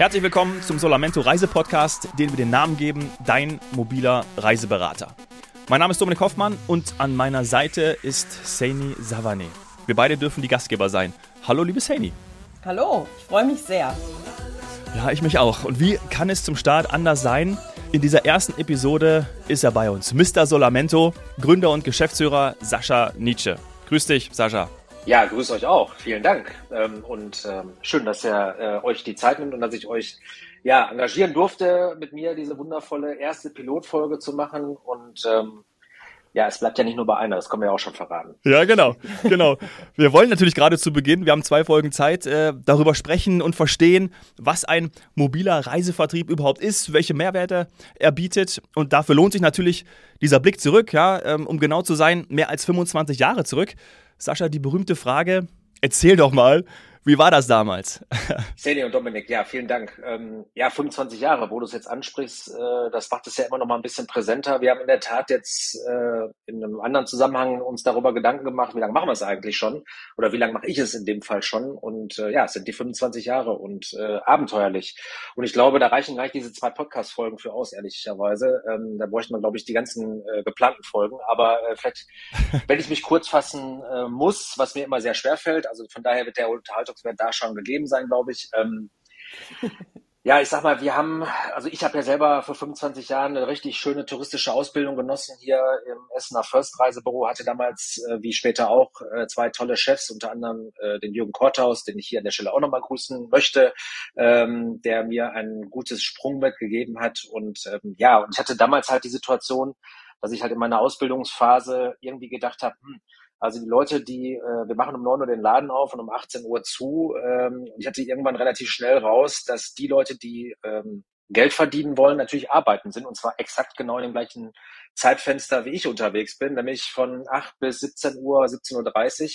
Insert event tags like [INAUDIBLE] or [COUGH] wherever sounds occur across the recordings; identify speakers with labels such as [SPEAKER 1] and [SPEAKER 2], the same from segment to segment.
[SPEAKER 1] Herzlich willkommen zum Solamento Reisepodcast, den wir den Namen geben, dein mobiler Reiseberater. Mein Name ist Dominik Hoffmann und an meiner Seite ist Saini Savane. Wir beide dürfen die Gastgeber sein. Hallo, liebe Saini.
[SPEAKER 2] Hallo, ich freue mich sehr.
[SPEAKER 1] Ja, ich mich auch. Und wie kann es zum Start anders sein? In dieser ersten Episode ist er bei uns, Mr. Solamento, Gründer und Geschäftsführer Sascha Nietzsche. Grüß dich, Sascha.
[SPEAKER 3] Ja, grüß euch auch. Vielen Dank. Ähm, und ähm, schön, dass ihr äh, euch die Zeit nimmt und dass ich euch ja, engagieren durfte, mit mir diese wundervolle erste Pilotfolge zu machen. Und ähm, ja, es bleibt ja nicht nur bei einer, das können wir ja auch schon verraten.
[SPEAKER 1] Ja, genau, genau. Wir wollen natürlich gerade zu Beginn, wir haben zwei Folgen Zeit, äh, darüber sprechen und verstehen, was ein mobiler Reisevertrieb überhaupt ist, welche Mehrwerte er bietet. Und dafür lohnt sich natürlich dieser Blick zurück, ja, ähm, um genau zu sein, mehr als 25 Jahre zurück. Sascha, die berühmte Frage, erzähl doch mal, wie war das damals? [LAUGHS]
[SPEAKER 3] Seni und Dominik, ja, vielen Dank. Ähm, ja, 25 Jahre, wo du es jetzt ansprichst, äh, das macht es ja immer noch mal ein bisschen präsenter. Wir haben in der Tat jetzt äh, in einem anderen Zusammenhang uns darüber Gedanken gemacht, wie lange machen wir es eigentlich schon? Oder wie lange mache ich es in dem Fall schon? Und äh, ja, es sind die 25 Jahre und äh, abenteuerlich. Und ich glaube, da reichen gleich diese zwei Podcast-Folgen für aus, ehrlicherweise. Ähm, da bräuchte man, glaube ich, die ganzen äh, geplanten Folgen. Aber äh, vielleicht, [LAUGHS] wenn ich mich kurz fassen muss, was mir immer sehr schwer fällt, also von daher wird der Unterhaltung wird da schon gegeben sein, glaube ich. Ähm, [LAUGHS] ja, ich sag mal, wir haben, also ich habe ja selber vor 25 Jahren eine richtig schöne touristische Ausbildung genossen hier im Essener First Reisebüro, hatte damals, äh, wie später auch, äh, zwei tolle Chefs, unter anderem äh, den Jürgen Korthaus, den ich hier an der Stelle auch nochmal grüßen möchte, ähm, der mir ein gutes Sprungbrett gegeben hat. Und ähm, ja, und ich hatte damals halt die Situation, dass ich halt in meiner Ausbildungsphase irgendwie gedacht habe, hm, also die Leute, die, äh, wir machen um 9 Uhr den Laden auf und um 18 Uhr zu. Ähm, ich hatte irgendwann relativ schnell raus, dass die Leute, die ähm, Geld verdienen wollen, natürlich arbeiten sind und zwar exakt genau in dem gleichen Zeitfenster, wie ich unterwegs bin, nämlich von 8 bis 17 Uhr, 17.30 Uhr.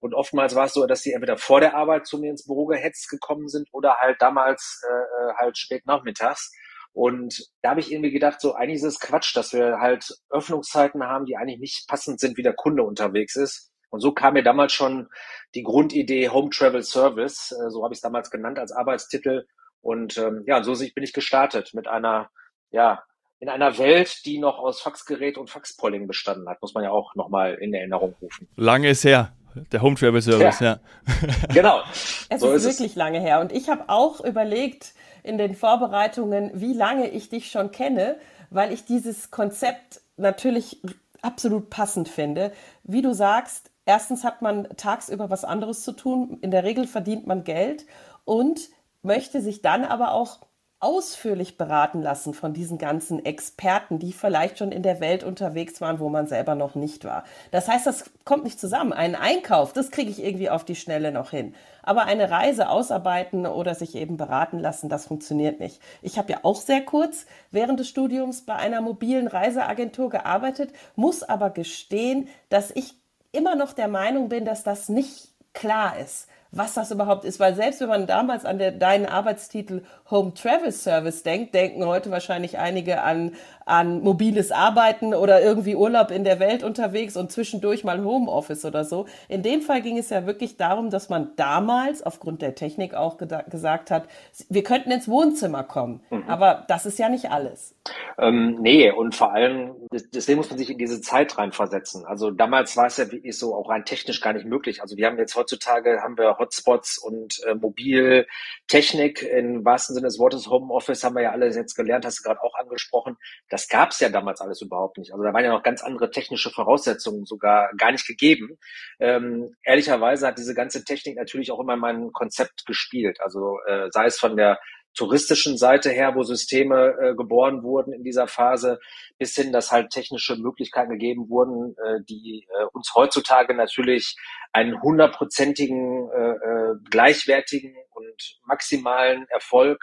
[SPEAKER 3] Und oftmals war es so, dass sie entweder vor der Arbeit zu mir ins Büro gehetzt gekommen sind oder halt damals äh, äh halt spät nachmittags. Und da habe ich irgendwie gedacht, so eigentlich ist es Quatsch, dass wir halt Öffnungszeiten haben, die eigentlich nicht passend sind, wie der Kunde unterwegs ist. Und so kam mir damals schon die Grundidee Home Travel Service, äh, so habe ich es damals genannt als Arbeitstitel. Und ähm, ja, so bin ich gestartet mit einer, ja, in einer Welt, die noch aus Faxgerät und Faxpolling bestanden hat, muss man ja auch nochmal in Erinnerung rufen.
[SPEAKER 1] Lange ist her. Der Home Travel Service, ja.
[SPEAKER 3] ja. genau. [LAUGHS]
[SPEAKER 2] Es so ist, ist wirklich es. lange her. Und ich habe auch überlegt, in den Vorbereitungen, wie lange ich dich schon kenne, weil ich dieses Konzept natürlich absolut passend finde. Wie du sagst, erstens hat man tagsüber was anderes zu tun. In der Regel verdient man Geld und möchte sich dann aber auch ausführlich beraten lassen von diesen ganzen Experten, die vielleicht schon in der Welt unterwegs waren, wo man selber noch nicht war. Das heißt, das kommt nicht zusammen. Ein Einkauf, das kriege ich irgendwie auf die Schnelle noch hin. Aber eine Reise ausarbeiten oder sich eben beraten lassen, das funktioniert nicht. Ich habe ja auch sehr kurz während des Studiums bei einer mobilen Reiseagentur gearbeitet, muss aber gestehen, dass ich immer noch der Meinung bin, dass das nicht klar ist was das überhaupt ist. Weil selbst wenn man damals an der, deinen Arbeitstitel Home Travel Service denkt, denken heute wahrscheinlich einige an, an mobiles Arbeiten oder irgendwie Urlaub in der Welt unterwegs und zwischendurch mal Homeoffice oder so. In dem Fall ging es ja wirklich darum, dass man damals aufgrund der Technik auch gesagt hat, wir könnten ins Wohnzimmer kommen. Mhm. Aber das ist ja nicht alles.
[SPEAKER 3] Ähm, nee, und vor allem, deswegen muss man sich in diese Zeit reinversetzen. Also damals war es ja wirklich so auch rein technisch gar nicht möglich. Also wir haben jetzt heutzutage haben wir Hotspots und äh, Mobiltechnik im wahrsten Sinne des Wortes Homeoffice haben wir ja alle jetzt gelernt, hast du gerade auch angesprochen. Das gab es ja damals alles überhaupt nicht. Also da waren ja noch ganz andere technische Voraussetzungen sogar gar nicht gegeben. Ähm, ehrlicherweise hat diese ganze Technik natürlich auch immer in meinem Konzept gespielt. Also äh, sei es von der touristischen Seite her, wo Systeme äh, geboren wurden in dieser Phase, bis hin, dass halt technische Möglichkeiten gegeben wurden, äh, die äh, uns heutzutage natürlich einen hundertprozentigen, äh, äh, gleichwertigen und maximalen Erfolg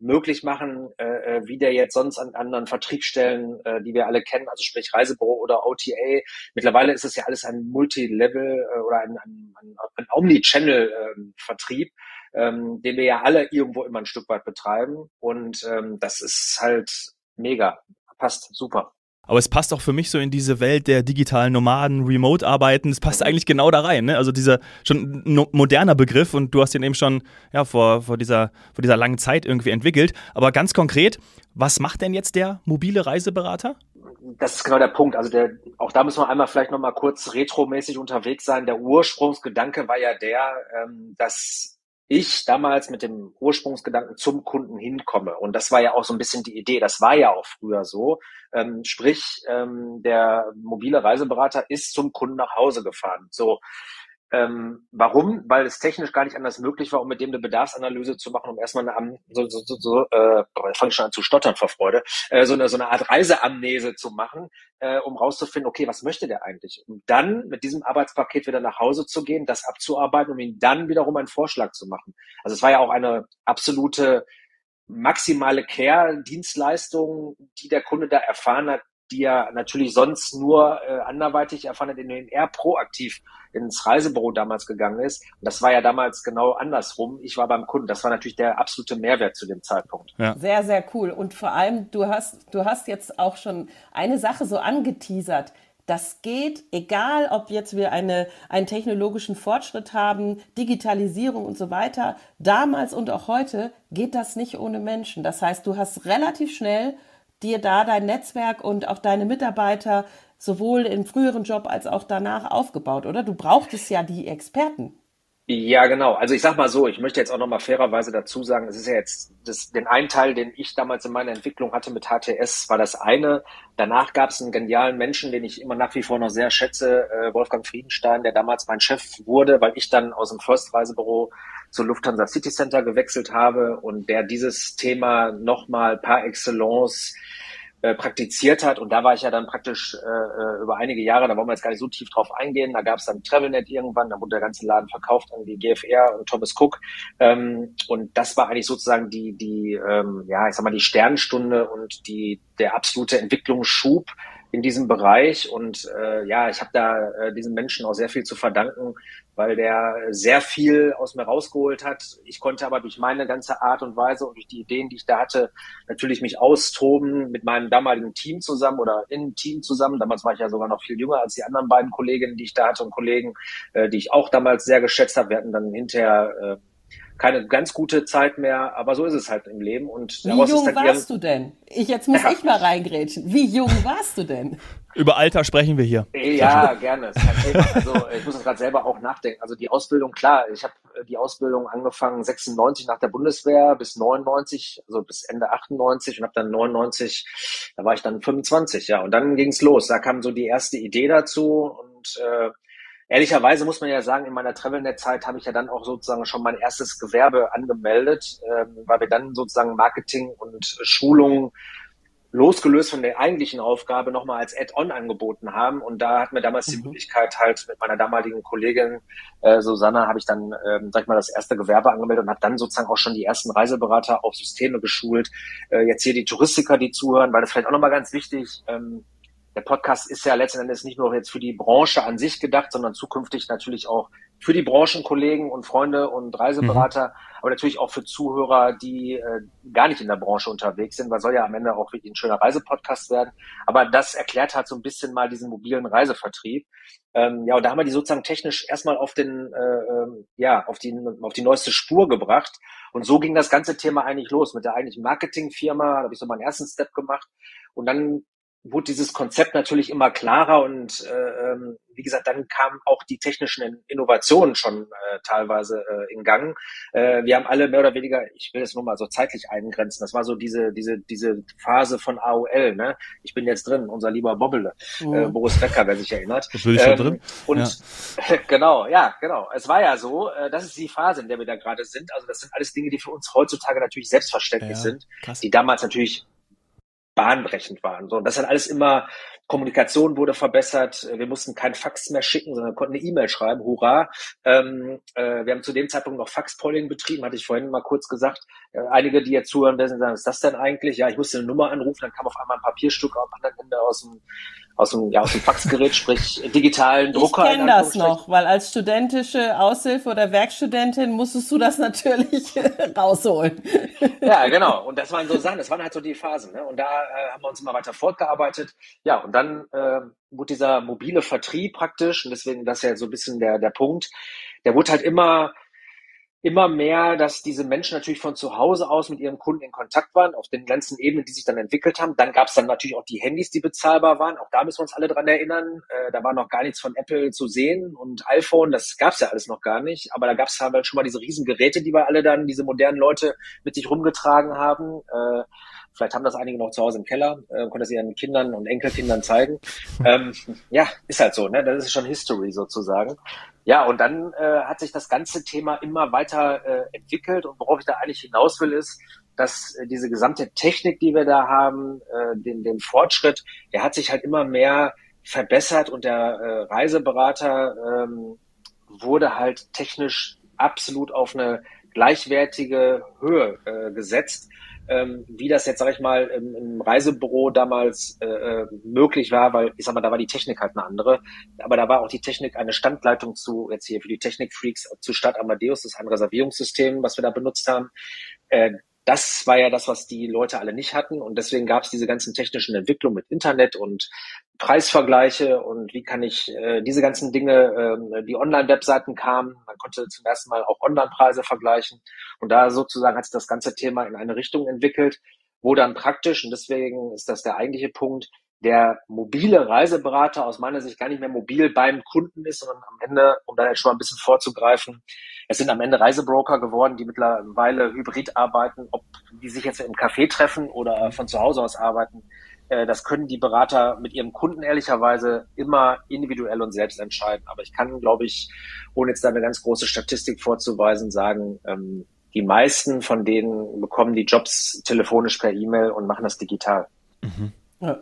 [SPEAKER 3] möglich machen, äh, äh, wie der jetzt sonst an anderen Vertriebsstellen, äh, die wir alle kennen, also sprich Reisebüro oder OTA. Mittlerweile ist es ja alles ein Multilevel äh, oder ein, ein, ein, ein Omnichannel-Vertrieb, ähm, ähm, den wir ja alle irgendwo immer ein Stück weit betreiben. Und ähm, das ist halt mega. Passt super.
[SPEAKER 1] Aber es passt auch für mich so in diese Welt der digitalen Nomaden, Remote-Arbeiten. Es passt eigentlich genau da rein. Ne? Also dieser schon no moderner Begriff und du hast ihn eben schon ja, vor, vor, dieser, vor dieser langen Zeit irgendwie entwickelt. Aber ganz konkret, was macht denn jetzt der mobile Reiseberater?
[SPEAKER 3] Das ist genau der Punkt. Also der, auch da müssen wir einmal vielleicht nochmal kurz retromäßig unterwegs sein. Der Ursprungsgedanke war ja der, ähm, dass ich damals mit dem Ursprungsgedanken zum Kunden hinkomme. Und das war ja auch so ein bisschen die Idee. Das war ja auch früher so. Ähm, sprich, ähm, der mobile Reiseberater ist zum Kunden nach Hause gefahren. So, ähm, warum? Weil es technisch gar nicht anders möglich war, um mit dem eine Bedarfsanalyse zu machen, um erstmal eine, so, so, so, so äh, fange schon an zu stottern vor Freude, äh, so, eine, so eine Art Reiseamnese zu machen, äh, um rauszufinden, okay, was möchte der eigentlich? Und dann mit diesem Arbeitspaket wieder nach Hause zu gehen, das abzuarbeiten, um ihm dann wiederum einen Vorschlag zu machen. Also es war ja auch eine absolute maximale Care-Dienstleistung, die der Kunde da erfahren hat, die er natürlich sonst nur äh, anderweitig erfahren hat, indem er proaktiv ins Reisebüro damals gegangen ist. Und das war ja damals genau andersrum. Ich war beim Kunden. Das war natürlich der absolute Mehrwert zu dem Zeitpunkt.
[SPEAKER 2] Ja. Sehr, sehr cool. Und vor allem, du hast, du hast jetzt auch schon eine Sache so angeteasert. Das geht, egal ob jetzt wir eine, einen technologischen Fortschritt haben, Digitalisierung und so weiter. Damals und auch heute geht das nicht ohne Menschen. Das heißt, du hast relativ schnell dir da dein Netzwerk und auch deine Mitarbeiter sowohl im früheren Job als auch danach aufgebaut, oder? Du brauchtest ja die Experten.
[SPEAKER 3] Ja, genau. Also ich sag mal so, ich möchte jetzt auch nochmal fairerweise dazu sagen, es ist ja jetzt das, den einen Teil, den ich damals in meiner Entwicklung hatte mit HTS, war das eine. Danach gab es einen genialen Menschen, den ich immer nach wie vor noch sehr schätze, äh, Wolfgang Friedenstein, der damals mein Chef wurde, weil ich dann aus dem First Zur Lufthansa City Center gewechselt habe und der dieses Thema nochmal par excellence äh, praktiziert hat. Und da war ich ja dann praktisch äh, äh, über einige Jahre, da wollen wir jetzt gar nicht so tief drauf eingehen. Da gab es dann Travelnet irgendwann, da wurde der ganze Laden verkauft an die GFR und Thomas Cook. Ähm, und das war eigentlich sozusagen die, die, ähm, ja, ich sag mal, die Sternstunde und die, der absolute Entwicklungsschub in diesem Bereich. Und äh, ja, ich habe da äh, diesen Menschen auch sehr viel zu verdanken, weil der sehr viel aus mir rausgeholt hat. Ich konnte aber durch meine ganze Art und Weise und durch die Ideen, die ich da hatte, natürlich mich austoben mit meinem damaligen Team zusammen oder im Team zusammen. Damals war ich ja sogar noch viel jünger als die anderen beiden Kolleginnen, die ich da hatte und Kollegen, äh, die ich auch damals sehr geschätzt habe. Wir hatten dann hinterher äh, keine ganz gute Zeit mehr, aber so ist es halt im Leben. Und
[SPEAKER 2] Wie jung warst du denn? Ich, jetzt muss ja. ich mal reingrätschen. Wie jung warst du denn? [LAUGHS]
[SPEAKER 1] Über Alter sprechen wir hier.
[SPEAKER 3] Ja, gerne. Also ich muss das gerade selber auch nachdenken. Also die Ausbildung, klar, ich habe äh, die Ausbildung angefangen 96 nach der Bundeswehr bis 99, also bis Ende 98 und habe dann 99, da war ich dann 25, ja. Und dann ging's los. Da kam so die erste Idee dazu und äh, Ehrlicherweise muss man ja sagen, in meiner Travelnet-Zeit habe ich ja dann auch sozusagen schon mein erstes Gewerbe angemeldet, ähm, weil wir dann sozusagen Marketing und Schulung losgelöst von der eigentlichen Aufgabe nochmal als Add-on angeboten haben. Und da hatten wir damals mhm. die Möglichkeit, halt mit meiner damaligen Kollegin äh, Susanna, habe ich dann, ähm, sag ich mal, das erste Gewerbe angemeldet und habe dann sozusagen auch schon die ersten Reiseberater auf Systeme geschult. Äh, jetzt hier die Touristiker, die zuhören, weil das vielleicht auch nochmal ganz wichtig. Ähm, der Podcast ist ja letzten Endes nicht nur jetzt für die Branche an sich gedacht, sondern zukünftig natürlich auch für die Branchenkollegen und Freunde und Reiseberater, mhm. aber natürlich auch für Zuhörer, die äh, gar nicht in der Branche unterwegs sind, weil soll ja am Ende auch wirklich ein schöner Reisepodcast werden. Aber das erklärt halt so ein bisschen mal diesen mobilen Reisevertrieb. Ähm, ja, und da haben wir die sozusagen technisch erstmal auf den, äh, ähm, ja, auf die, auf die neueste Spur gebracht. Und so ging das ganze Thema eigentlich los mit der eigentlichen Marketingfirma. Da habe ich so meinen ersten Step gemacht. Und dann wurde dieses Konzept natürlich immer klarer und äh, ähm, wie gesagt, dann kamen auch die technischen Innovationen schon äh, teilweise äh, in Gang. Äh, wir haben alle mehr oder weniger, ich will es nur mal so zeitlich eingrenzen, das war so diese diese diese Phase von AOL. Ne? Ich bin jetzt drin, unser lieber Bobbele, mhm. äh, Boris Becker, wer sich erinnert.
[SPEAKER 1] Das bin ich ähm, schon drin.
[SPEAKER 3] Und ja. [LAUGHS] genau, ja, genau. Es war ja so, äh, das ist die Phase, in der wir da gerade sind. Also das sind alles Dinge, die für uns heutzutage natürlich selbstverständlich ja, sind, krass. die damals natürlich bahnbrechend waren. So, und das hat alles immer, Kommunikation wurde verbessert, wir mussten kein Fax mehr schicken, sondern konnten eine E-Mail schreiben, hurra. Ähm, äh, wir haben zu dem Zeitpunkt noch Faxpolling betrieben, hatte ich vorhin mal kurz gesagt. Äh, einige, die jetzt zuhören werden, sagen, was ist das denn eigentlich? Ja, ich musste eine Nummer anrufen, dann kam auf einmal ein Papierstück am anderen Ende aus dem aus dem, ja, aus dem Faxgerät, [LAUGHS] sprich digitalen Drucker.
[SPEAKER 2] Ich kenne das noch, weil als studentische Aushilfe oder Werkstudentin musstest du das [LAUGHS] natürlich [LAUGHS] rausholen.
[SPEAKER 3] Ja, genau. Und das waren so Sachen, das waren halt so die Phasen. Ne? Und da äh, haben wir uns immer weiter fortgearbeitet. Ja, und dann äh, wurde dieser mobile Vertrieb praktisch, und deswegen das ja so ein bisschen der, der Punkt, der wurde halt immer immer mehr, dass diese Menschen natürlich von zu Hause aus mit ihren Kunden in Kontakt waren, auf den ganzen Ebenen, die sich dann entwickelt haben. Dann gab es dann natürlich auch die Handys, die bezahlbar waren. Auch da müssen wir uns alle dran erinnern. Äh, da war noch gar nichts von Apple zu sehen und iPhone, das gab es ja alles noch gar nicht. Aber da gab es halt schon mal diese riesen Geräte, die wir alle dann, diese modernen Leute mit sich rumgetragen haben. Äh, Vielleicht haben das einige noch zu Hause im Keller, äh, können das ihren Kindern und Enkelkindern zeigen. [LAUGHS] Ähm, ja, ist halt so, ne? Das ist schon History sozusagen. Ja, und dann äh, hat sich das ganze Thema immer weiter äh, entwickelt und worauf ich da eigentlich hinaus will, ist, dass äh, diese gesamte Technik, die wir da haben, äh, den, den Fortschritt, der hat sich halt immer mehr verbessert und der äh, Reiseberater ähm, wurde halt technisch absolut auf eine gleichwertige Höhe äh, gesetzt ähm, wie das jetzt, sag ich mal, im, im Reisebüro damals äh, äh, möglich war, weil ich sag mal, da war die Technik halt eine andere. Aber da war auch die Technik eine Standleitung zu, jetzt hier für die Technikfreaks, zu Stadt Amadeus, das ist ein Reservierungssystem, was wir da benutzt haben. Äh, das war ja das, was die Leute alle nicht hatten. Und deswegen gab es diese ganzen technischen Entwicklungen mit Internet und Preisvergleiche und wie kann ich äh, diese ganzen Dinge, äh, die Online-Webseiten kamen, man konnte zum ersten Mal auch Online-Preise vergleichen. Und da sozusagen hat sich das ganze Thema in eine Richtung entwickelt, wo dann praktisch, und deswegen ist das der eigentliche Punkt, der mobile Reiseberater aus meiner Sicht gar nicht mehr mobil beim Kunden ist, sondern am Ende, um da jetzt schon mal ein bisschen vorzugreifen, es sind am Ende Reisebroker geworden, die mittlerweile hybrid arbeiten, ob die sich jetzt im Café treffen oder von zu Hause aus arbeiten. Äh, das können die Berater mit ihren Kunden ehrlicherweise immer individuell und selbst entscheiden. Aber ich kann, glaube ich, ohne jetzt da eine ganz große Statistik vorzuweisen, sagen, ähm, die meisten von denen bekommen die Jobs telefonisch per E-Mail und machen das digital.
[SPEAKER 2] Mhm.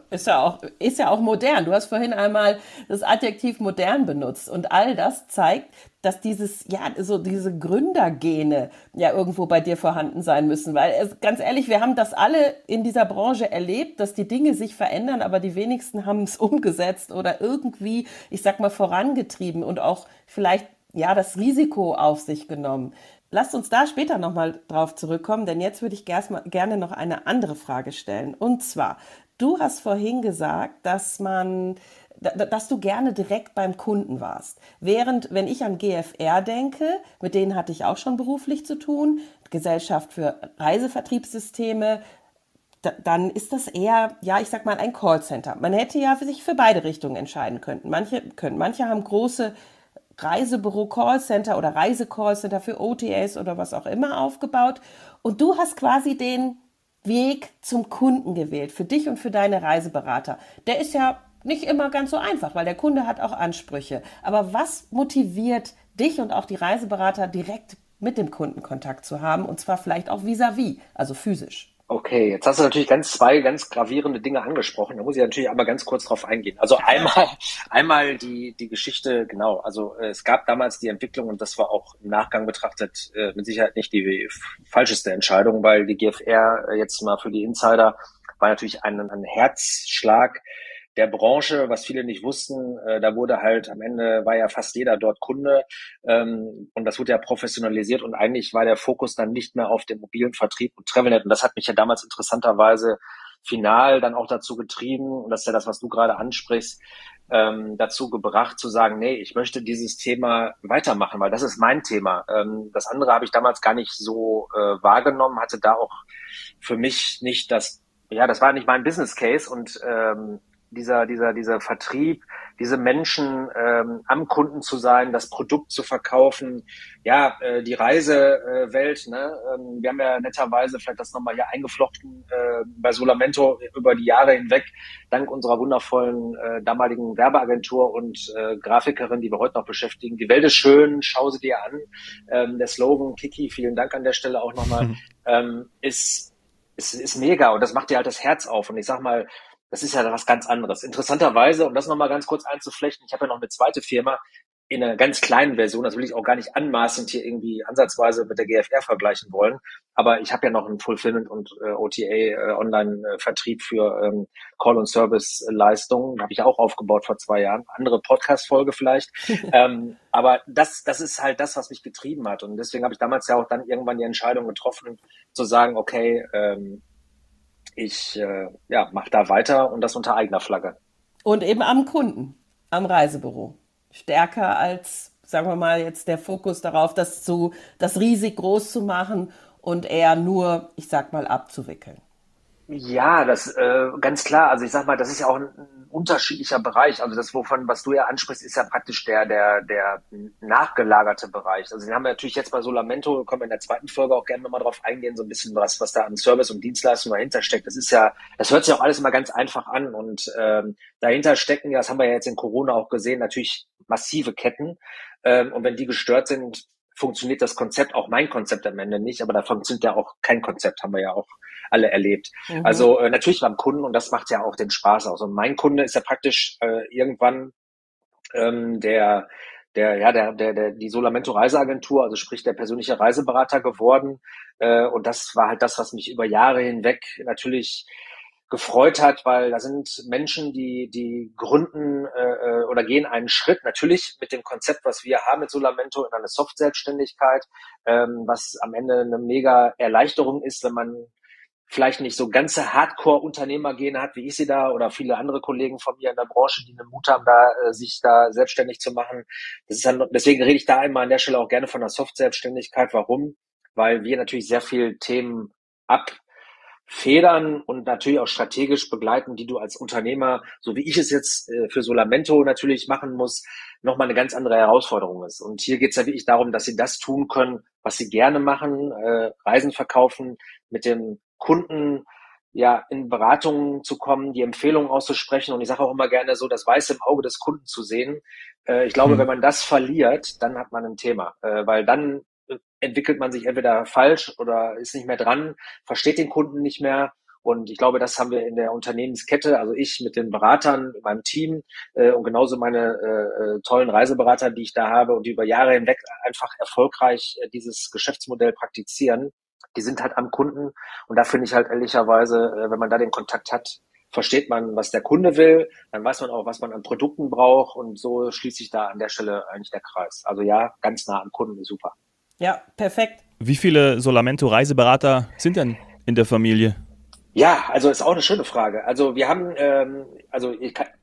[SPEAKER 2] Ist ja, auch, ist ja auch modern. Du hast vorhin einmal das Adjektiv modern benutzt und all das zeigt, dass dieses, ja, so diese Gründergene ja irgendwo bei dir vorhanden sein müssen. Weil es, ganz ehrlich, wir haben das alle in dieser Branche erlebt, dass die Dinge sich verändern, aber die wenigsten haben es [LAUGHS] umgesetzt oder irgendwie, ich sag mal, vorangetrieben und auch vielleicht, ja, das Risiko auf sich genommen. Lasst uns da später nochmal drauf zurückkommen, denn jetzt würde ich gerne noch eine andere Frage stellen. Und zwar, Du hast vorhin gesagt, dass man, dass du gerne direkt beim Kunden warst. Während, wenn ich an GFR denke, mit denen hatte ich auch schon beruflich zu tun, Gesellschaft für Reisevertriebssysteme, dann ist das eher, ja, ich sag mal, ein Callcenter. Man hätte ja sich für beide Richtungen entscheiden können. Manche können, manche haben große Reisebüro Callcenter oder Reisecallcenter für OTAs oder was auch immer aufgebaut. Und du hast quasi den Weg zum Kunden gewählt, für dich und für deine Reiseberater. Der ist ja nicht immer ganz so einfach, weil der Kunde hat auch Ansprüche. Aber was motiviert dich und auch die Reiseberater direkt mit dem Kunden Kontakt zu haben und zwar vielleicht auch vis-à-vis, -vis, also physisch?
[SPEAKER 3] Okay, jetzt hast du natürlich ganz zwei ganz gravierende Dinge angesprochen. Da muss ich natürlich einmal ganz kurz drauf eingehen. Also einmal, [LAUGHS] einmal die, die Geschichte, genau. Also äh, es gab damals die Entwicklung und das war auch im Nachgang betrachtet äh, mit Sicherheit nicht die falscheste Entscheidung, weil die GFR äh, jetzt mal für die Insider war natürlich ein, ein Herzschlag der Branche, was viele nicht wussten, äh, da wurde halt am Ende war ja fast jeder dort Kunde ähm, und das wurde ja professionalisiert und eigentlich war der Fokus dann nicht mehr auf dem mobilen Vertrieb und Travelnet und das hat mich ja damals interessanterweise final dann auch dazu getrieben und das ist ja das, was du gerade ansprichst, ähm, dazu gebracht zu sagen, nee, ich möchte dieses Thema weitermachen, weil das ist mein Thema. Ähm, das andere habe ich damals gar nicht so äh, wahrgenommen, hatte da auch für mich nicht das, ja, das war nicht mein Business Case und ähm, dieser, dieser, dieser Vertrieb, diese Menschen ähm, am Kunden zu sein, das Produkt zu verkaufen, ja, äh, die Reisewelt, ne? Ähm, wir haben ja netterweise vielleicht das nochmal hier eingeflochten äh, bei Solamento über die Jahre hinweg, dank unserer wundervollen äh, damaligen Werbeagentur und äh, Grafikerin, die wir heute noch beschäftigen. Die Welt ist schön, schau sie dir an. Ähm, der Slogan, Kiki, vielen Dank an der Stelle auch nochmal, mhm. ähm, ist, ist, ist mega und das macht dir halt das Herz auf. Und ich sag mal, das ist ja was ganz anderes. Interessanterweise, um das nochmal ganz kurz einzuflechten, ich habe ja noch eine zweite Firma in einer ganz kleinen Version, das will ich auch gar nicht anmaßend hier irgendwie ansatzweise mit der GFR vergleichen wollen, aber ich habe ja noch einen Fulfillment und äh, OTA äh, Online-Vertrieb für ähm, Call- und Service-Leistungen, habe ich auch aufgebaut vor zwei Jahren, andere Podcast-Folge vielleicht, [LAUGHS] ähm, aber das, das ist halt das, was mich getrieben hat. Und deswegen habe ich damals ja auch dann irgendwann die Entscheidung getroffen, zu sagen, okay, ähm, ich äh, ja, mache da weiter und das unter eigener Flagge.
[SPEAKER 2] Und eben am Kunden, am Reisebüro. Stärker als, sagen wir mal, jetzt der Fokus darauf, das, zu, das riesig groß zu machen und eher nur, ich sag mal, abzuwickeln.
[SPEAKER 3] Ja, das äh, ganz klar. Also ich sag mal, das ist ja auch ein, ein, unterschiedlicher Bereich. Also das, wovon was du ja ansprichst, ist ja praktisch der der der nachgelagerte Bereich. Also den haben wir natürlich jetzt bei Solamento, kommen wir in der zweiten Folge auch gerne nochmal drauf eingehen, so ein bisschen was was da an Service und Dienstleistung dahinter steckt. Das ist ja, das hört sich auch alles immer ganz einfach an und ähm, dahinter stecken, ja, das haben wir ja jetzt in Corona auch gesehen, natürlich massive Ketten. Ähm, und wenn die gestört sind, funktioniert das Konzept, auch mein Konzept am Ende nicht, aber da funktioniert ja auch kein Konzept, haben wir ja auch alle erlebt. Mhm. Also äh, natürlich beim Kunden und das macht ja auch den Spaß aus. Und mein Kunde ist ja praktisch äh, irgendwann ähm, der der, ja, der, der, der, die Solamento Reiseagentur, also sprich der persönliche Reiseberater geworden. Äh, und das war halt das, was mich über Jahre hinweg natürlich gefreut hat, weil da sind Menschen, die, die gründen äh, äh, oder gehen einen Schritt, natürlich mit dem Konzept, was wir haben mit Solamento, in eine Soft-Selbstständigkeit, ähm, was am Ende eine mega Erleichterung ist, wenn man vielleicht nicht so ganze Hardcore-Unternehmergene hat, wie ich sie da oder viele andere Kollegen von mir in der Branche, die einen Mut haben, da äh, sich da selbstständig zu machen. Das ist dann, deswegen rede ich da einmal an der Stelle auch gerne von der Soft-Selbstständigkeit. Warum? Weil wir natürlich sehr viel Themen ab federn und natürlich auch strategisch begleiten, die du als Unternehmer, so wie ich es jetzt äh, für Solamento natürlich machen muss, nochmal eine ganz andere Herausforderung ist. Und hier geht es ja wirklich darum, dass sie das tun können, was sie gerne machen, äh, Reisen verkaufen, mit dem Kunden ja in Beratungen zu kommen, die Empfehlungen auszusprechen. Und ich sage auch immer gerne so, das Weiße im Auge des Kunden zu sehen. Äh, ich glaube, hm. wenn man das verliert, dann hat man ein Thema, äh, weil dann entwickelt man sich entweder falsch oder ist nicht mehr dran, versteht den Kunden nicht mehr. Und ich glaube, das haben wir in der Unternehmenskette, also ich mit den Beratern, meinem Team äh, und genauso meine äh, äh, tollen Reiseberater, die ich da habe und die über Jahre hinweg einfach erfolgreich äh, dieses Geschäftsmodell praktizieren, die sind halt am Kunden. Und da finde ich halt ehrlicherweise, äh, wenn man da den Kontakt hat, versteht man, was der Kunde will, dann weiß man auch, was man an Produkten braucht und so schließt sich da an der Stelle eigentlich der Kreis. Also ja, ganz nah am Kunden ist super.
[SPEAKER 2] Ja, perfekt.
[SPEAKER 1] Wie viele Solamento-Reiseberater sind denn in der Familie?
[SPEAKER 3] Ja, also ist auch eine schöne Frage. Also wir haben ähm, also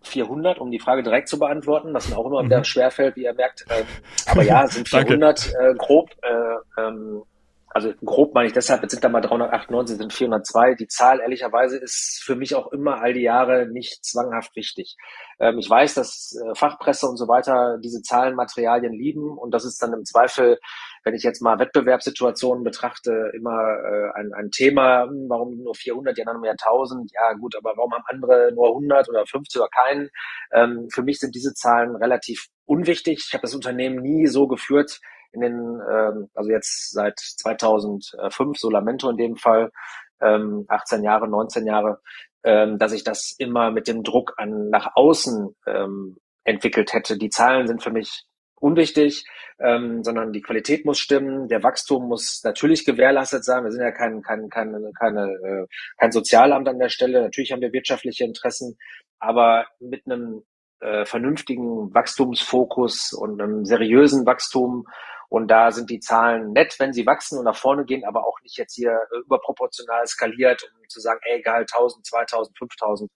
[SPEAKER 3] 400, um die Frage direkt zu beantworten, was mir auch immer wieder mhm. schwerfällt, wie ihr merkt. Ähm, aber ja, sind [LAUGHS] 400 äh, grob. Äh, ähm, also grob meine ich deshalb, jetzt sind da mal 398, sind 402. Die Zahl ehrlicherweise ist für mich auch immer all die Jahre nicht zwanghaft wichtig. Ähm, ich weiß, dass äh, Fachpresse und so weiter diese Zahlenmaterialien lieben und das ist dann im Zweifel, wenn ich jetzt mal Wettbewerbssituationen betrachte, immer äh, ein, ein Thema, hm, warum nur 400, die anderen mehr 1000. Ja gut, aber warum haben andere nur 100 oder 50 oder keinen? Ähm, für mich sind diese Zahlen relativ unwichtig. Ich habe das Unternehmen nie so geführt, in den, ähm, also jetzt seit 2005, Solamento in dem Fall, ähm, 18 Jahre, 19 Jahre, ähm, dass ich das immer mit dem Druck an nach außen ähm, entwickelt hätte. Die Zahlen sind für mich unwichtig, ähm, sondern die Qualität muss stimmen, der Wachstum muss natürlich gewährleistet sein. Wir sind ja kein, kein, kein, keine, äh, kein Sozialamt an der Stelle. Natürlich haben wir wirtschaftliche Interessen, aber mit einem äh, vernünftigen Wachstumsfokus und einem seriösen Wachstum und da sind die Zahlen nett, wenn sie wachsen und nach vorne gehen, aber auch nicht jetzt hier äh, überproportional skaliert, um zu sagen, ey, egal, 1000, 2000, 5000.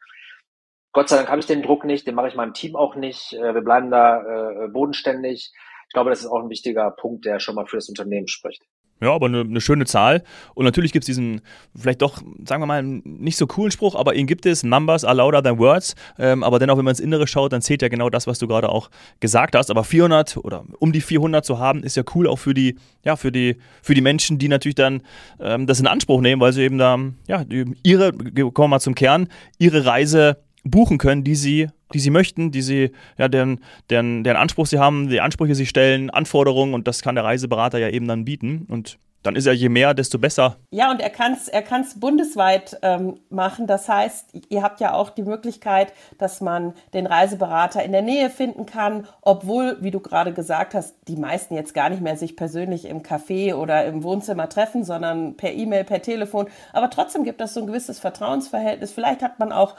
[SPEAKER 3] Gott sei Dank habe ich den Druck nicht, den mache ich meinem Team auch nicht. Äh, wir bleiben da äh, bodenständig. Ich glaube, das ist auch ein wichtiger Punkt, der schon mal für das Unternehmen spricht.
[SPEAKER 1] Ja, aber eine, eine schöne Zahl. Und natürlich gibt es diesen, vielleicht doch, sagen wir mal, nicht so coolen Spruch, aber ihn gibt es, Numbers are louder than words. Ähm, aber dennoch, wenn man ins Innere schaut, dann zählt ja genau das, was du gerade auch gesagt hast. Aber 400 oder um die 400 zu haben, ist ja cool auch für die, ja, für die, für die Menschen, die natürlich dann ähm, das in Anspruch nehmen, weil sie eben da, ja, ihre, kommen wir mal zum Kern, ihre Reise buchen können, die sie, die sie möchten, die sie, ja, deren, deren, deren Anspruch sie haben, die Ansprüche sie stellen, Anforderungen und das kann der Reiseberater ja eben dann bieten. Und dann ist ja je mehr, desto besser.
[SPEAKER 2] Ja, und er kann es er kann's bundesweit ähm, machen. Das heißt, ihr habt ja auch die Möglichkeit, dass man den Reiseberater in der Nähe finden kann, obwohl, wie du gerade gesagt hast, die meisten jetzt gar nicht mehr sich persönlich im Café oder im Wohnzimmer treffen, sondern per E-Mail, per Telefon. Aber trotzdem gibt es so ein gewisses Vertrauensverhältnis. Vielleicht hat man auch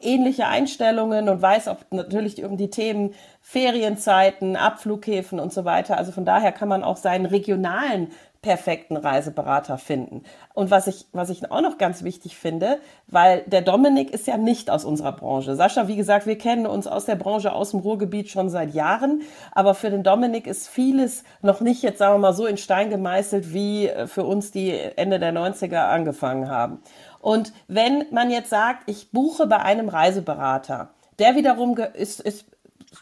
[SPEAKER 2] ähnliche Einstellungen und weiß auch natürlich um die Themen Ferienzeiten, Abflughäfen und so weiter. Also von daher kann man auch seinen regionalen perfekten Reiseberater finden. Und was ich, was ich auch noch ganz wichtig finde, weil der Dominik ist ja nicht aus unserer Branche. Sascha, wie gesagt, wir kennen uns aus der Branche, aus dem Ruhrgebiet schon seit Jahren. Aber für den Dominik ist vieles noch nicht jetzt, sagen wir mal, so in Stein gemeißelt, wie äh, für uns, die Ende der 90er angefangen haben. Und wenn man jetzt sagt, ich buche bei einem Reiseberater, der wiederum ist, ist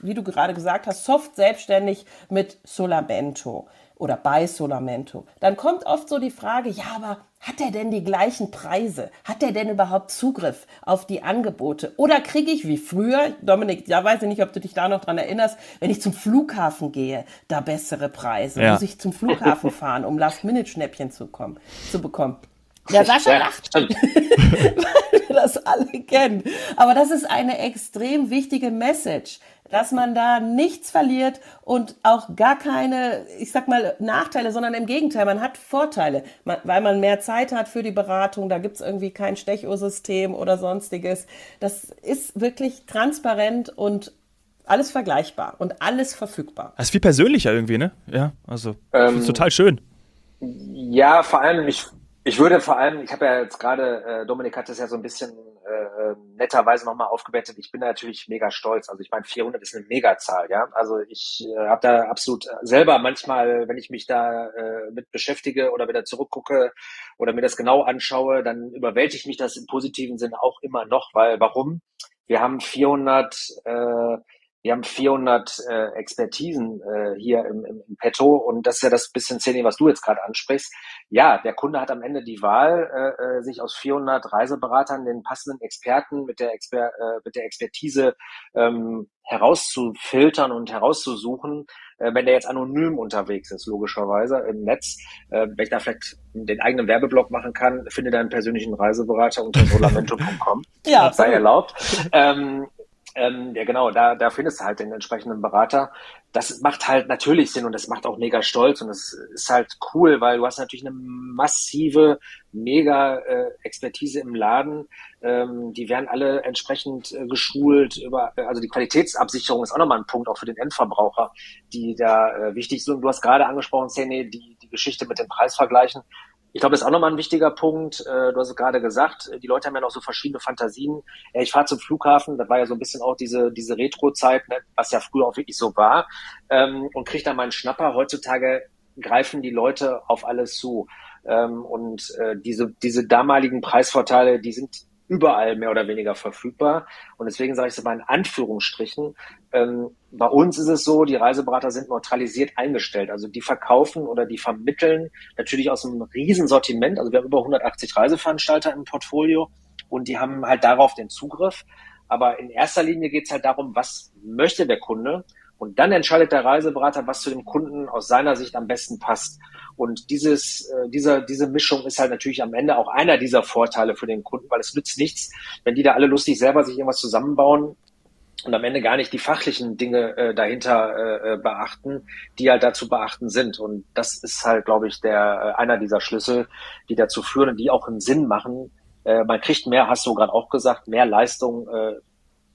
[SPEAKER 2] wie du gerade gesagt hast, soft selbstständig mit Solamento oder bei Solamento, dann kommt oft so die Frage, ja, aber hat er denn die gleichen Preise? Hat er denn überhaupt Zugriff auf die Angebote? Oder kriege ich wie früher, Dominik, ja weiß ich nicht, ob du dich da noch dran erinnerst, wenn ich zum Flughafen gehe, da bessere Preise? Ja. Muss ich zum Flughafen fahren, um Last-Minute-Schnäppchen zu, zu bekommen? Der Sascha lacht, [LAUGHS] weil wir das alle kennen. Aber das ist eine extrem wichtige Message dass man da nichts verliert und auch gar keine, ich sag mal, Nachteile, sondern im Gegenteil, man hat Vorteile, weil man mehr Zeit hat für die Beratung, da gibt's irgendwie kein Stechuhrsystem oder sonstiges. Das ist wirklich transparent und alles vergleichbar und alles verfügbar.
[SPEAKER 1] Das ist viel persönlicher irgendwie, ne? Ja, also ähm, ist total schön.
[SPEAKER 3] Ja, vor allem, ich, ich würde vor allem, ich habe ja jetzt gerade, äh, Dominik hat das ja so ein bisschen äh, ähm, netterweise nochmal aufgebettet. Ich bin natürlich mega stolz. Also ich meine, 400 ist eine Megazahl, ja. Also ich äh, habe da absolut selber manchmal, wenn ich mich da äh, mit beschäftige oder wieder zurückgucke oder mir das genau anschaue, dann überwältigt mich das im positiven Sinne auch immer noch, weil warum? Wir haben 400 äh, wir haben 400 äh, Expertisen äh, hier im, im, im Petto und das ist ja das bisschen Szene, was du jetzt gerade ansprichst. Ja, der Kunde hat am Ende die Wahl, äh, äh sich aus 400 Reiseberatern den passenden Experten mit der, Exper äh, mit der Expertise ähm, herauszufiltern und herauszusuchen, äh, wenn der jetzt anonym unterwegs ist, logischerweise im Netz, äh, wenn ich da vielleicht den eigenen Werbeblock machen kann, finde deinen persönlichen Reiseberater unter [LAUGHS] solamento.com. ja, sei erlaubt. Ähm, ähm, ja, genau, da, da findest du halt den entsprechenden Berater. Das macht halt natürlich Sinn und das macht auch mega stolz und das ist halt cool, weil du hast natürlich eine massive, mega äh, Expertise im Laden. Ähm, die werden alle entsprechend äh, geschult über, also die Qualitätsabsicherung ist auch nochmal ein Punkt auch für den Endverbraucher, die da äh, wichtig sind. Du hast gerade angesprochen, Szene, die, die Geschichte mit den Preisvergleichen. Ich glaube, das ist auch nochmal ein wichtiger Punkt. Äh, du hast es gerade gesagt, die Leute haben ja noch so verschiedene Fantasien. Ich fahre zum Flughafen, das war ja so ein bisschen auch diese, diese Retro-Zeit, ne, was ja früher auch wirklich so war, ähm, und kriege dann meinen Schnapper. Heutzutage greifen die Leute auf alles zu. Ähm, und äh, diese, diese damaligen Preisvorteile, die sind überall mehr oder weniger verfügbar. Und deswegen sage ich es mal in Anführungsstrichen. Ähm, bei uns ist es so, die Reiseberater sind neutralisiert eingestellt. Also die verkaufen oder die vermitteln natürlich aus einem Riesensortiment. Also wir haben über 180 Reiseveranstalter im Portfolio und die haben halt darauf den Zugriff. Aber in erster Linie geht es halt darum, was möchte der Kunde und dann entscheidet der Reiseberater, was zu dem Kunden aus seiner Sicht am besten passt. Und dieses, äh, dieser, diese Mischung ist halt natürlich am Ende auch einer dieser Vorteile für den Kunden, weil es nützt nichts, wenn die da alle lustig selber sich irgendwas zusammenbauen und am Ende gar nicht die fachlichen Dinge äh, dahinter äh, äh beachten, die halt dazu beachten sind. Und das ist halt, glaube ich, der äh, einer dieser Schlüssel, die dazu führen und die auch einen Sinn machen. Äh, man kriegt mehr, hast du gerade auch gesagt, mehr Leistung äh,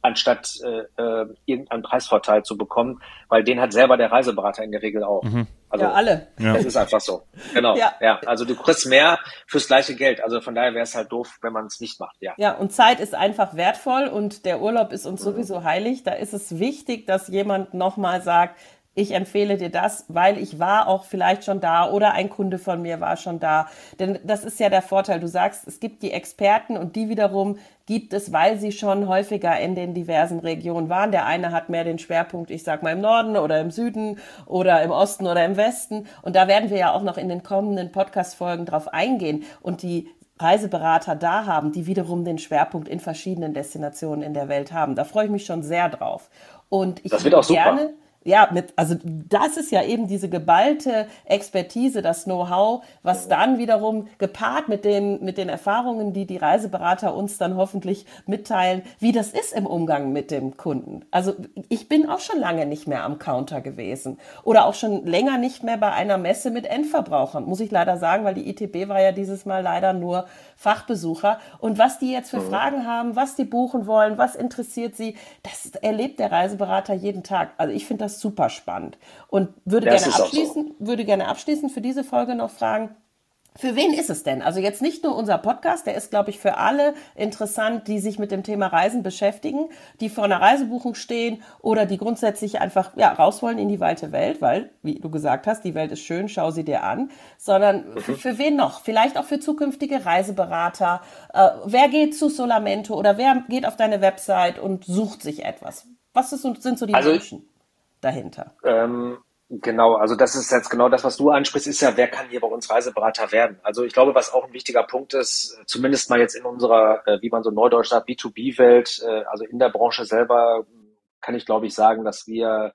[SPEAKER 3] anstatt äh, äh, irgendeinen Preisvorteil zu bekommen, weil den hat selber der Reiseberater in der Regel auch. Mhm.
[SPEAKER 2] Also, ja, alle.
[SPEAKER 3] Ja. Das ist einfach so. Genau. Ja. ja. Also du kriegst mehr fürs gleiche Geld. Also von daher wäre es halt doof, wenn man es nicht macht. Ja.
[SPEAKER 2] Ja, und Zeit ist einfach wertvoll und der Urlaub ist uns mhm. sowieso heilig. Da ist es wichtig, dass jemand nochmal sagt, ich empfehle dir das, weil ich war auch vielleicht schon da oder ein Kunde von mir war schon da. Denn das ist ja der Vorteil. Du sagst, es gibt die Experten und die wiederum gibt es, weil sie schon häufiger in den diversen Regionen waren. Der eine hat mehr den Schwerpunkt, ich sag mal, im Norden oder im Süden oder im Osten oder im Westen. Und da werden wir ja auch noch in den kommenden Podcast-Folgen drauf eingehen und die Reiseberater da haben, die wiederum den Schwerpunkt in verschiedenen Destinationen in der Welt haben. Da freue ich mich schon sehr drauf. Und ich
[SPEAKER 3] das wird auch
[SPEAKER 2] gerne, super ja, mit, also das ist ja eben diese geballte Expertise, das Know-how, was dann wiederum gepaart mit den, mit den Erfahrungen, die die Reiseberater uns dann hoffentlich mitteilen, wie das ist im Umgang mit dem Kunden. Also ich bin auch schon lange nicht mehr am Counter gewesen oder auch schon länger nicht mehr bei einer Messe mit Endverbrauchern, muss ich leider sagen, weil die ITB war ja dieses Mal leider nur Fachbesucher. Und was die jetzt für mhm. Fragen haben, was die buchen wollen, was interessiert sie, das erlebt der Reiseberater jeden Tag. Also ich finde das super spannend. Und würde
[SPEAKER 3] Das
[SPEAKER 2] gerne abschließen, würde gerne abschließend für diese Folge noch fragen, für wen ist es denn? Also jetzt nicht nur unser Podcast, der ist, glaube ich, für alle interessant, die sich mit dem Thema Reisen beschäftigen, die vor einer Reisebuchung stehen oder die grundsätzlich einfach ja, raus wollen in die weite Welt, weil, wie du gesagt hast, die Welt ist schön, schau sie dir an, sondern für, für wen noch? Vielleicht auch für zukünftige Reiseberater. Äh, wer geht zu Solamento oder wer geht auf deine Website und sucht sich etwas? Was ist, sind so die
[SPEAKER 3] Also-
[SPEAKER 2] Menschen dahinter?
[SPEAKER 3] Ähm, genau, also das ist jetzt genau das, was du ansprichst, ist ja, wer kann hier bei uns Reiseberater werden? Also ich glaube, was auch ein wichtiger Punkt ist, zumindest mal jetzt in unserer, äh, wie man so neudeutsch sagt, B2B-Welt, äh, also in der Branche selber, kann ich glaube ich sagen, dass wir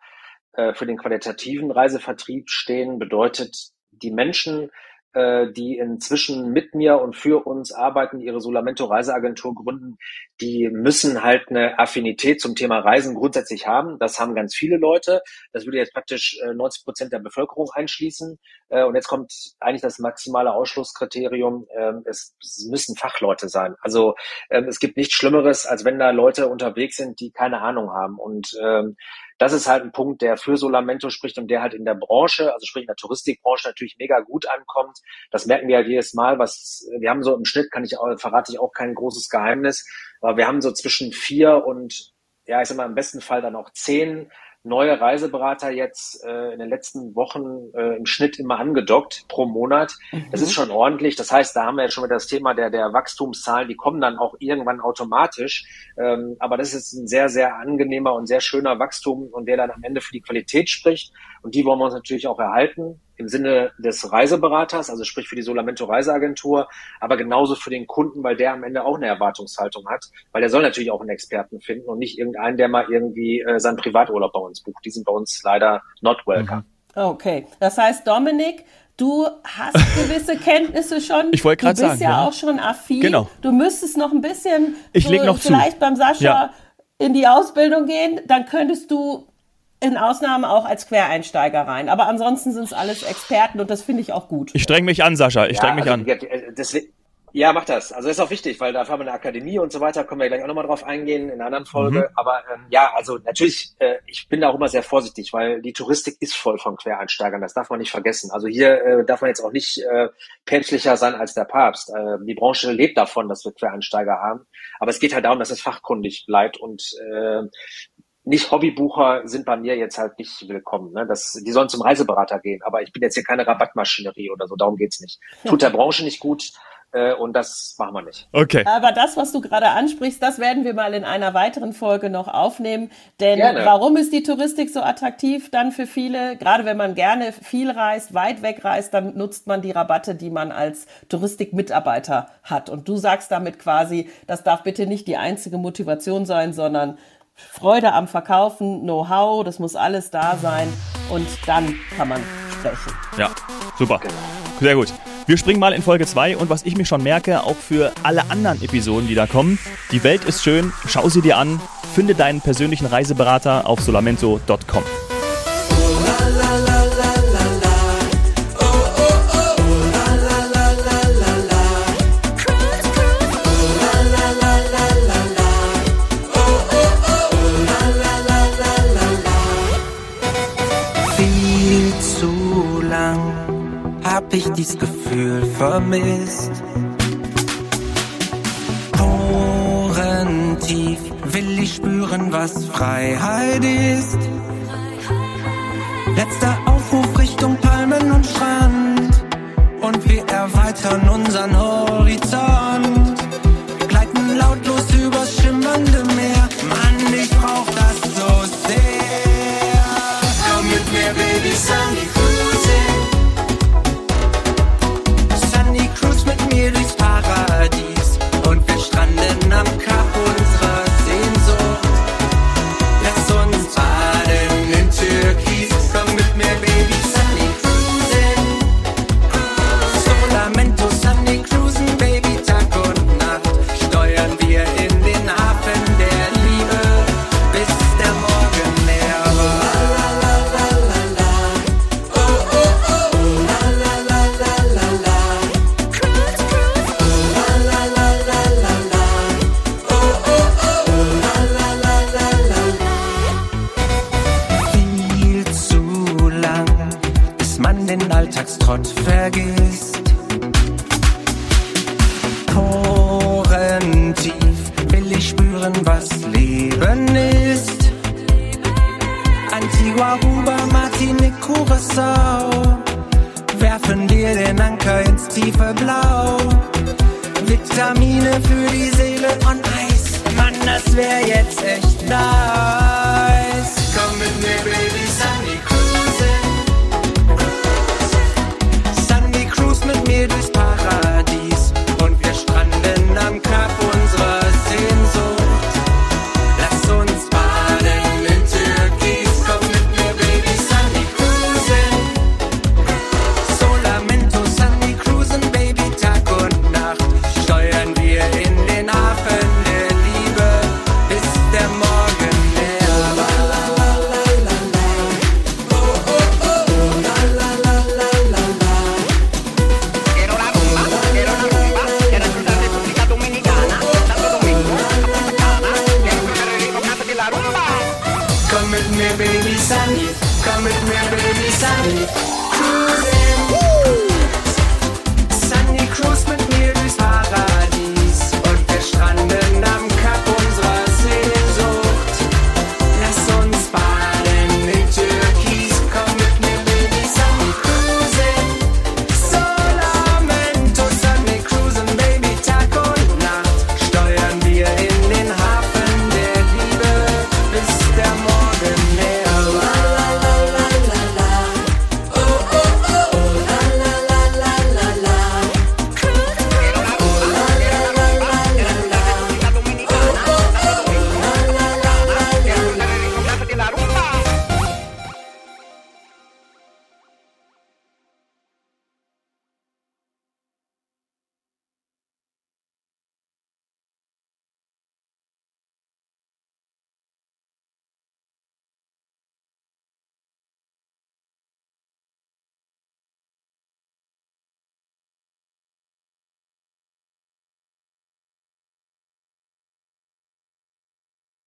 [SPEAKER 3] äh, für den qualitativen Reisevertrieb stehen, bedeutet die Menschen, äh, die inzwischen mit mir und für uns arbeiten, ihre Solamento Reiseagentur gründen, die müssen halt eine Affinität zum Thema Reisen grundsätzlich haben. Das haben ganz viele Leute. Das würde jetzt praktisch äh, 90 Prozent der Bevölkerung einschließen. Äh, Und jetzt kommt eigentlich das maximale Ausschlusskriterium. Ähm, Es es müssen Fachleute sein. Also ähm, es gibt nichts Schlimmeres, als wenn da Leute unterwegs sind, die keine Ahnung haben. Und ähm, das ist halt ein Punkt, der für Solamento spricht und der halt in der Branche, also sprich in der Touristikbranche natürlich mega gut ankommt. Das merken wir halt jedes Mal, was wir haben so im Schnitt, kann ich auch, verrate ich auch kein großes Geheimnis, aber wir haben so zwischen vier und ja, ich sag mal im besten Fall dann auch zehn neue Reiseberater jetzt äh, in den letzten Wochen äh, im Schnitt immer angedockt pro Monat. Das ist schon ordentlich. Das heißt, da haben wir jetzt schon wieder das Thema der, der Wachstumszahlen, die kommen dann auch irgendwann automatisch. Ähm, aber das ist ein sehr, sehr angenehmer und sehr schöner Wachstum und der dann am Ende für die Qualität spricht. Und die wollen wir uns natürlich auch erhalten im Sinne des Reiseberaters, also sprich für die Solamento Reiseagentur, aber genauso für den Kunden, weil der am Ende auch eine Erwartungshaltung hat, weil der soll natürlich auch einen Experten finden und nicht irgendeinen, der mal irgendwie äh, seinen Privaturlaub bei uns bucht. Die sind bei uns leider not welcome.
[SPEAKER 2] Okay, das heißt, Dominik, du hast [LAUGHS] gewisse Kenntnisse schon.
[SPEAKER 1] Ich wollte gerade
[SPEAKER 2] Du bist
[SPEAKER 1] sagen,
[SPEAKER 2] ja,
[SPEAKER 1] ja.
[SPEAKER 2] auch schon affin.
[SPEAKER 1] Genau.
[SPEAKER 2] Du müsstest noch ein bisschen
[SPEAKER 1] Ich
[SPEAKER 2] so
[SPEAKER 1] leg noch zu.
[SPEAKER 2] vielleicht beim Sascha
[SPEAKER 1] Ja.
[SPEAKER 2] in die Ausbildung gehen. Dann könntest du in Ausnahmen auch als Quereinsteiger rein. Aber ansonsten sind es alles Experten und das finde ich auch gut.
[SPEAKER 1] Ich streng mich an, Sascha. Ich streng mich
[SPEAKER 3] also,
[SPEAKER 1] an.
[SPEAKER 3] Ja, äh, deswegen, ja, mach das. Also ist auch wichtig, weil da haben wir eine Akademie und so weiter, können wir gleich auch nochmal drauf eingehen in einer anderen Folge.
[SPEAKER 1] Mhm.
[SPEAKER 3] Aber ähm, ja, also natürlich, äh, ich bin da auch immer sehr vorsichtig, weil die Touristik ist voll von Quereinsteigern, das darf man nicht vergessen. Also hier äh, darf man jetzt auch nicht äh, päpstlicher sein als der Papst. Äh, die Branche lebt davon, dass wir Quereinsteiger haben. Aber es geht halt darum, dass es fachkundig bleibt und äh, nicht Hobbybucher sind bei mir jetzt halt nicht willkommen. Ne? Das, die sollen zum Reiseberater gehen, aber ich bin jetzt hier keine Rabattmaschinerie oder so, darum geht's nicht. Tut der Branche nicht gut äh, und das machen wir nicht.
[SPEAKER 1] Okay.
[SPEAKER 2] Aber das, was du gerade ansprichst, das werden wir mal in einer weiteren Folge noch aufnehmen. Denn
[SPEAKER 3] Gerne.
[SPEAKER 2] warum ist die Touristik so attraktiv dann für viele? Gerade wenn man gerne viel reist, weit weg reist, dann nutzt man die Rabatte, die man als Touristikmitarbeiter hat. Und du sagst damit quasi, das darf bitte nicht die einzige Motivation sein, sondern Freude am Verkaufen, Know-how, das muss alles da sein. Und dann kann man sprechen.
[SPEAKER 1] Ja, super. Sehr gut. Wir springen mal in Folge 2 und was ich mir schon merke, auch für alle anderen Episoden, die da kommen, die Welt ist schön, schau sie dir an, finde deinen persönlichen Reiseberater auf solamento.com.
[SPEAKER 4] Vermisst. Porentief will ich spüren, was Freiheit ist. Das